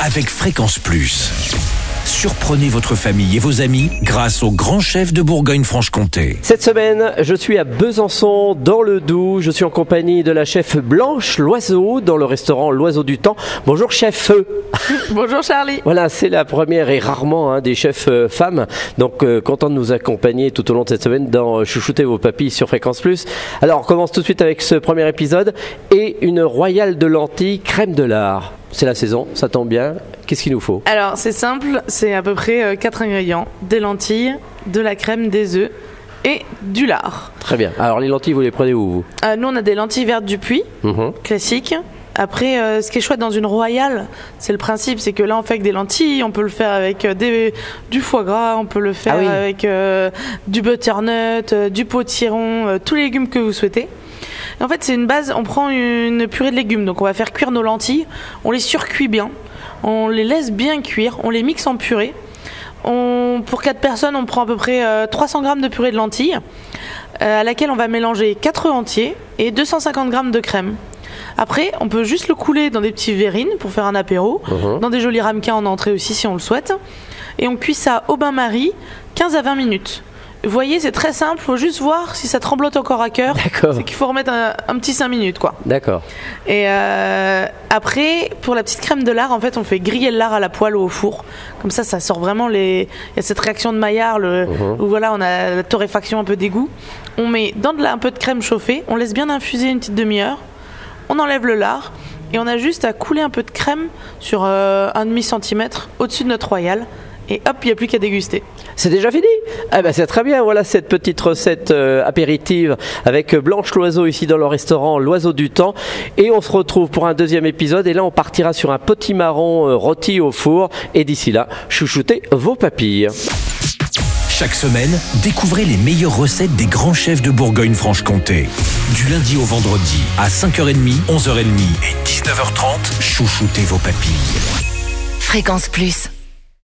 avec Fréquence Plus. Surprenez votre famille et vos amis grâce au grand chef de Bourgogne-Franche-Comté. Cette semaine, je suis à Besançon, dans le Doubs. Je suis en compagnie de la chef Blanche Loiseau, dans le restaurant L'Oiseau du Temps. Bonjour chef. Bonjour Charlie. Voilà, c'est la première et rarement hein, des chefs euh, femmes. Donc euh, content de nous accompagner tout au long de cette semaine dans Chouchouter vos papilles sur Fréquence Plus. Alors on commence tout de suite avec ce premier épisode et une royale de lentilles crème de lard. C'est la saison, ça tombe bien. Qu'est-ce qu'il nous faut? Alors c'est simple, c'est à peu près 4 ingrédients. Des lentilles, de la crème, des œufs et du lard. Très bien. Alors les lentilles, vous les prenez où vous? Euh, nous on a des lentilles vertes du puits, Mhm. classiques. Après, euh, ce qui est chouette dans une royale, c'est le principe, c'est que là on fait avec des lentilles, on peut le faire avec euh, des, du foie gras, on peut le faire Ah oui. avec euh, du butternut, euh, du potiron, euh, tous les légumes que vous souhaitez. Et en fait, c'est une base, on prend une purée de légumes, donc on va faire cuire nos lentilles, on les surcuit bien, on les laisse bien cuire, on les mixe en purée. On, pour 4 personnes, on prend à peu près euh, 300 grammes de purée de lentilles, euh, à laquelle on va mélanger 4 œufs entiers et 250 grammes de crème. Après, on peut juste le couler dans des petits verrines pour faire un apéro, Mhm. dans des jolis ramequins en entrée aussi si on le souhaite. Et on cuit ça au bain-marie 15 à 20 minutes. Vous voyez, c'est très simple, faut juste voir si ça tremblote encore à cœur. D'accord. C'est qu'il faut remettre un, un petit 5 minutes quoi. D'accord. Et euh, après, pour la petite crème de lard, en fait, on fait griller le lard à la poêle ou au four. Comme ça, ça sort vraiment les. Il y a cette réaction de Maillard, le... où voilà, on a la torréfaction un peu d'égout. On met dans de la, un peu de crème chauffée, on laisse bien infuser une petite demi-heure. On enlève le lard et on a juste à couler un peu de crème sur euh, un demi centimètre au-dessus de notre royal. Et hop, il n'y a plus qu'à déguster. C'est déjà fini Ah ben c'est très bien, voilà cette petite recette euh, apéritive avec Blanche Loiseau ici dans le restaurant L'Oiseau du Temps. Et on se retrouve pour un deuxième épisode et là on partira sur un potimarron euh, rôti au four. Et d'ici là, chouchoutez vos papilles. Chaque semaine, découvrez les meilleures recettes des grands chefs de Bourgogne-Franche-Comté. Du lundi au vendredi à 5h30, 11h30 et 19h30, chouchoutez vos papilles. Fréquence Plus.